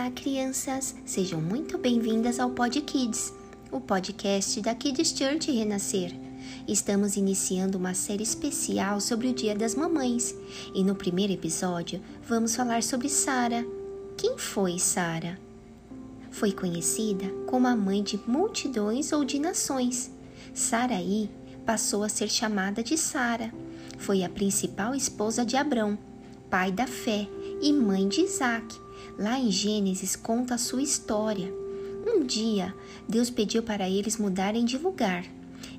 Olá, crianças! Sejam muito bem-vindas ao Pod Kids, o podcast da Kids Church Renascer. Estamos iniciando uma série especial sobre o Dia das Mamães e no primeiro episódio vamos falar sobre Sara. Quem foi Sara? Foi conhecida como a mãe de multidões ou de nações. Saraí passou a ser chamada de Sara. Foi a principal esposa de Abrão, pai da fé e mãe de Isaac. Lá em Gênesis conta a sua história. Um dia, Deus pediu para eles mudarem de lugar.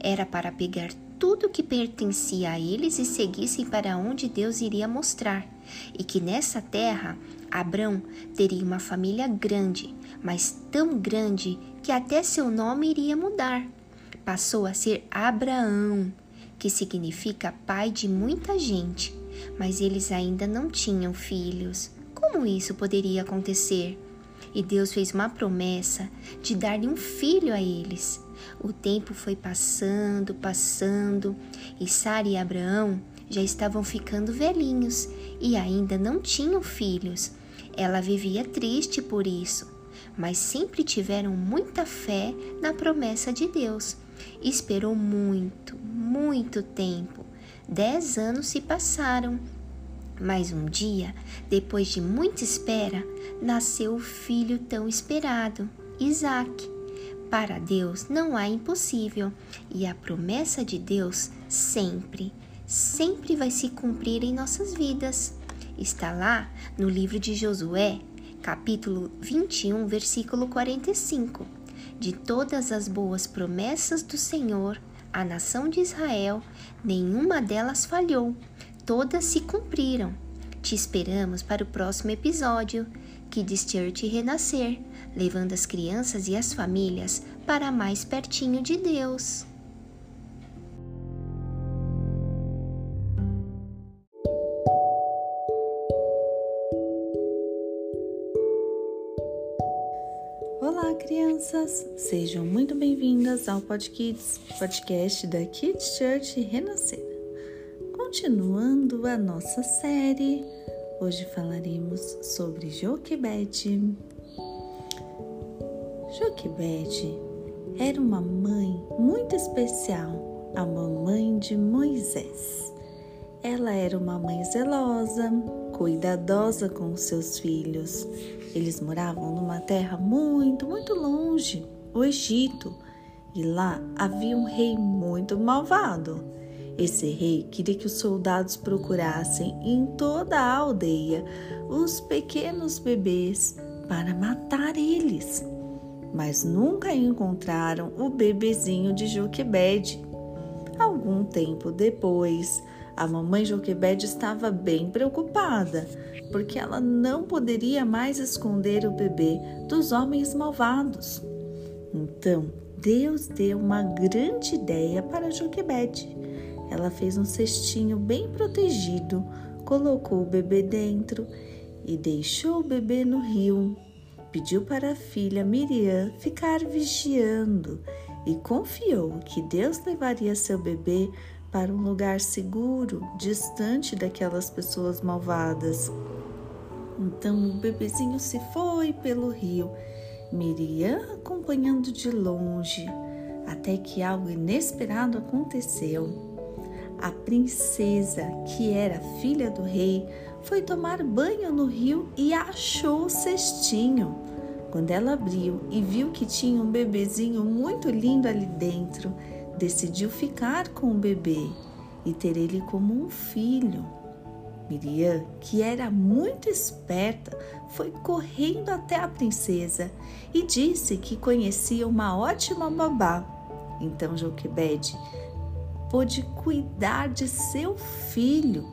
Era para pegar tudo que pertencia a eles e seguissem para onde Deus iria mostrar, e que nessa terra Abrão teria uma família grande, mas tão grande que até seu nome iria mudar. Passou a ser Abraão, que significa pai de muita gente, mas eles ainda não tinham filhos. Como isso poderia acontecer? E Deus fez uma promessa de dar-lhe um filho a eles. O tempo foi passando, passando, e Sara e Abraão já estavam ficando velhinhos e ainda não tinham filhos. Ela vivia triste por isso, mas sempre tiveram muita fé na promessa de Deus. Esperou muito, muito tempo. Dez anos se passaram mas um dia, depois de muita espera, nasceu o filho tão esperado, Isaac. Para Deus não há impossível, e a promessa de Deus sempre, sempre vai se cumprir em nossas vidas. Está lá no livro de Josué, capítulo 21, versículo 45. De todas as boas promessas do Senhor, a nação de Israel, nenhuma delas falhou todas se cumpriram. Te esperamos para o próximo episódio, Kids Church Renascer, levando as crianças e as famílias para mais pertinho de Deus. Olá, crianças! Sejam muito bem-vindas ao Pod Kids, podcast da Kids Church Renascer. Continuando a nossa série, hoje falaremos sobre Joquebede. Joquebede era uma mãe muito especial, a mamãe de Moisés. Ela era uma mãe zelosa, cuidadosa com seus filhos. Eles moravam numa terra muito, muito longe, o Egito, e lá havia um rei muito malvado esse rei queria que os soldados procurassem em toda a aldeia os pequenos bebês para matar eles, mas nunca encontraram o bebezinho de Joquebede. Algum tempo depois, a mamãe Joquebede estava bem preocupada, porque ela não poderia mais esconder o bebê dos homens malvados. Então, Deus deu uma grande ideia para Joquebede. Ela fez um cestinho bem protegido, colocou o bebê dentro e deixou o bebê no rio. Pediu para a filha Miriam ficar vigiando e confiou que Deus levaria seu bebê para um lugar seguro, distante daquelas pessoas malvadas. Então o bebezinho se foi pelo rio, Miriam acompanhando de longe, até que algo inesperado aconteceu. A princesa, que era filha do rei, foi tomar banho no rio e achou o cestinho. Quando ela abriu e viu que tinha um bebezinho muito lindo ali dentro, decidiu ficar com o bebê e ter ele como um filho. Miriam, que era muito esperta, foi correndo até a princesa e disse que conhecia uma ótima babá. Então Joquebede pôde cuidar de seu filho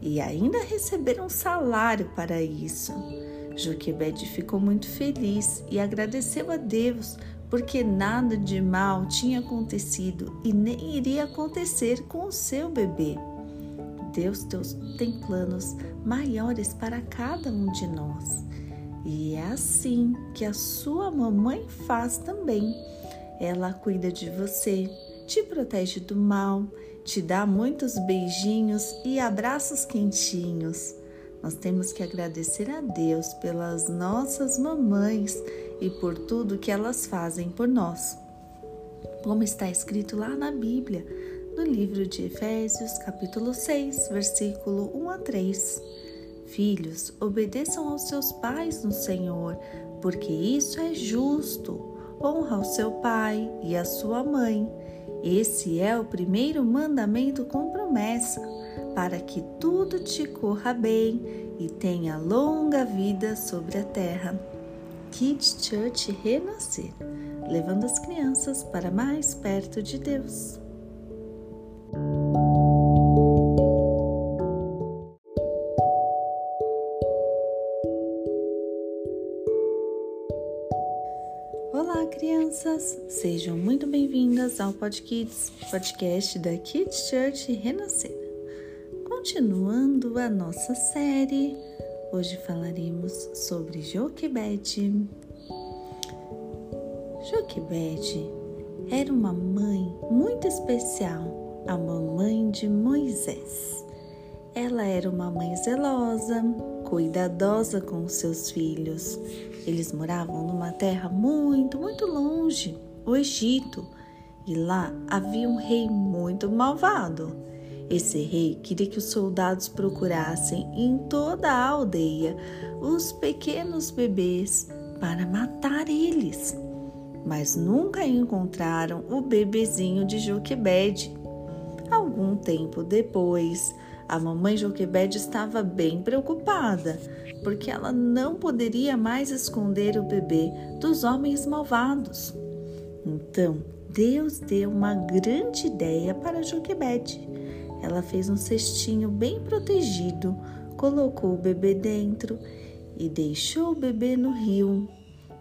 e ainda receber um salário para isso. Joquebede ficou muito feliz e agradeceu a Deus porque nada de mal tinha acontecido e nem iria acontecer com o seu bebê. Deus tem planos maiores para cada um de nós. E é assim que a sua mamãe faz também. Ela cuida de você, te protege do mal, te dá muitos beijinhos e abraços quentinhos. Nós temos que agradecer a Deus pelas nossas mamães e por tudo que elas fazem por nós. Como está escrito lá na Bíblia, no livro de Efésios, capítulo 6, versículo 1 a 3. Filhos, obedeçam aos seus pais no Senhor, porque isso é justo. Honra o seu pai e a sua mãe. Esse é o primeiro mandamento com promessa, para que tudo te corra bem e tenha longa vida sobre a terra. Kids Church Renascer, levando as crianças para mais perto de Deus. Olá, crianças! Sejam bem-vindas ao Podkids, podcast da Kids Church Renascer. Continuando a nossa série, hoje falaremos sobre Joquebede. Joquebede era uma mãe muito especial, a mamãe de Moisés. Ela era uma mãe zelosa, cuidadosa com seus filhos. Eles moravam numa terra muito, muito longe, o Egito, e lá havia um rei muito malvado. Esse rei queria que os soldados procurassem em toda a aldeia os pequenos bebês para matar eles, mas nunca encontraram o bebezinho de Joquebede. Algum tempo depois, a mamãe Joquebede estava bem preocupada, porque ela não poderia mais esconder o bebê dos homens malvados. Então, Deus deu uma grande ideia para Joquebede. Ela fez um cestinho bem protegido, colocou o bebê dentro e deixou o bebê no rio.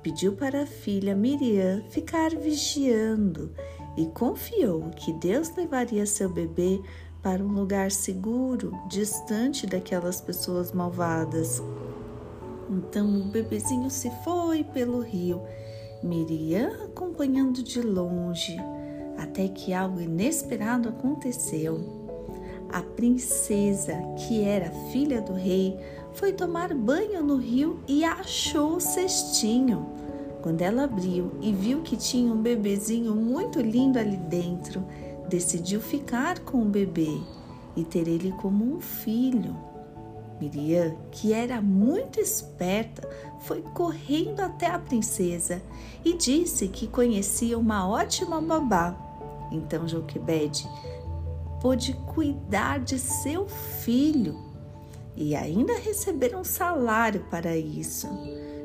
Pediu para a filha Miriam ficar vigiando e confiou que Deus levaria seu bebê para um lugar seguro, distante daquelas pessoas malvadas. Então o bebezinho se foi pelo rio, Miriam acompanhando de longe, até que algo inesperado aconteceu. A princesa, que era filha do rei, foi tomar banho no rio e achou o cestinho. Quando ela abriu e viu que tinha um bebezinho muito lindo ali dentro, decidiu ficar com o bebê e ter ele como um filho. Miriam, que era muito esperta, foi correndo até a princesa e disse que conhecia uma ótima babá. Então Joquebede pôde cuidar de seu filho e ainda receber um salário para isso.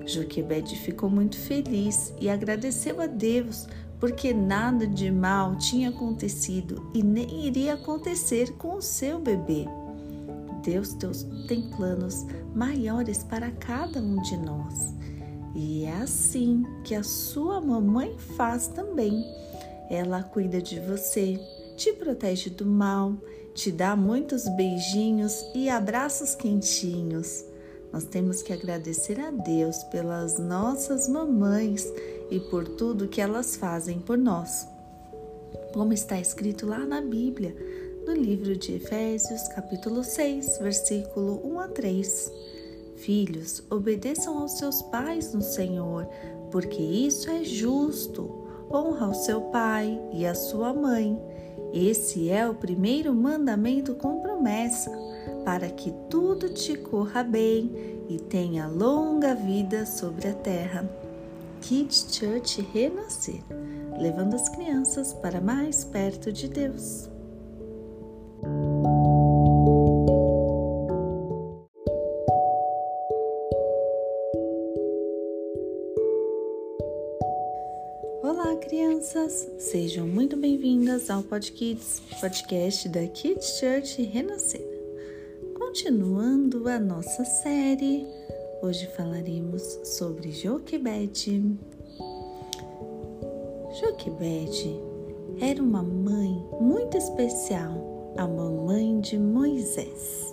Joquebede ficou muito feliz e agradeceu a Deus porque nada de mal tinha acontecido e nem iria acontecer com o seu bebê. Deus, Deus tem planos maiores para cada um de nós. E é assim que a sua mamãe faz também. Ela cuida de você, te protege do mal, te dá muitos beijinhos e abraços quentinhos. Nós temos que agradecer a Deus pelas nossas mamães e por tudo que elas fazem por nós. Como está escrito lá na Bíblia, no livro de Efésios, capítulo 6, versículo 1 a 3. Filhos, obedeçam aos seus pais no Senhor, porque isso é justo. Honra o seu pai e a sua mãe. Esse é o primeiro mandamento com promessa, para que tudo te corra bem e tenha longa vida sobre a terra. Kids Church Renascer, levando as crianças para mais perto de Deus. Ao Podkids, podcast da Kids Church Renascer. Continuando a nossa série Hoje falaremos sobre Joquebede. Joquebede era uma mãe muito especial, a mamãe de Moisés.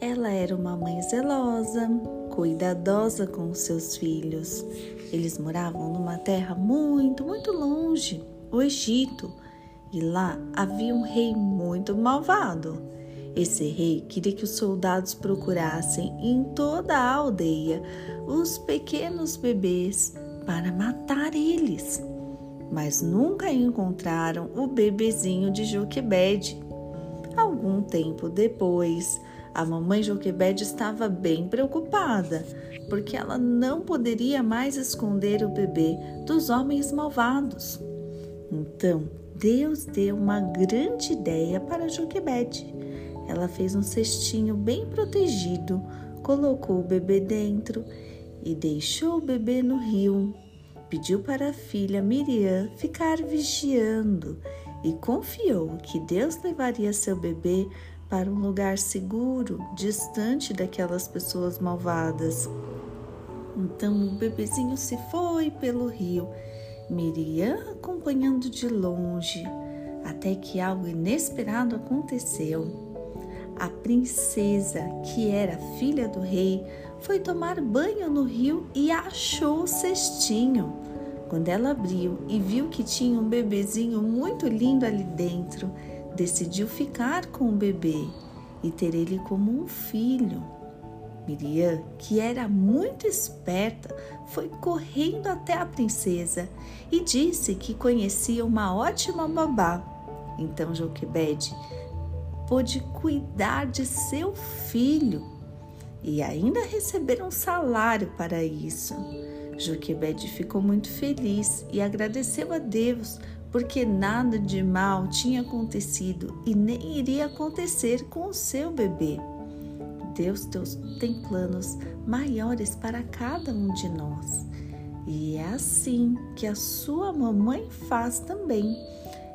Ela era uma mãe zelosa, cuidadosa com seus filhos. Eles moravam numa terra muito, muito longe, o Egito, e lá havia um rei muito malvado. Esse rei queria que os soldados procurassem em toda a aldeia os pequenos bebês para matar eles, mas nunca encontraram o bebezinho de Joquebede. Algum tempo depois, a mamãe Joquebede estava bem preocupada, porque ela não poderia mais esconder o bebê dos homens malvados. Então, Deus deu uma grande ideia para Joquebede ela fez um cestinho bem protegido, colocou o bebê dentro e deixou o bebê no rio. Pediu para a filha Miriam ficar vigiando e confiou que Deus levaria seu bebê para um lugar seguro, distante daquelas pessoas malvadas. Então o bebezinho se foi pelo rio, Miriam acompanhando de longe, até que algo inesperado aconteceu. A princesa, que era filha do rei, foi tomar banho no rio e achou o cestinho. Quando ela abriu e viu que tinha um bebezinho muito lindo ali dentro, decidiu ficar com o bebê e ter ele como um filho. Miriam, que era muito esperta, foi correndo até a princesa e disse que conhecia uma ótima babá. Então Joquebede pôde cuidar de seu filho e ainda receber um salário para isso. Joquebede ficou muito feliz e agradeceu a Deus porque nada de mal tinha acontecido e nem iria acontecer com o seu bebê. Deus tem planos maiores para cada um de nós. E é assim que a sua mamãe faz também.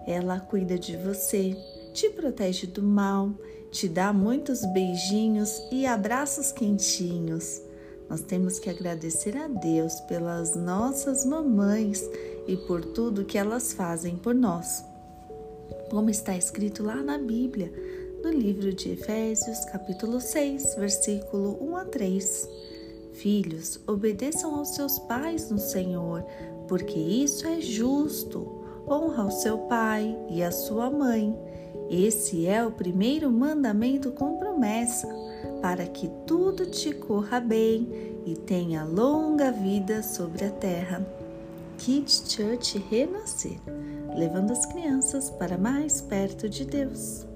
Ela cuida de você, te protege do mal, te dá muitos beijinhos e abraços quentinhos. Nós temos que agradecer a Deus pelas nossas mamães e por tudo que elas fazem por nós. Como está escrito lá na Bíblia, no livro de Efésios, capítulo 6, versículo 1 a 3. Filhos, obedeçam aos seus pais no Senhor, porque isso é justo. Honra o seu pai e a sua mãe esse é o primeiro mandamento com promessa, para que tudo te corra bem e tenha longa vida sobre a terra. Kids Church Renascer, levando as crianças para mais perto de Deus.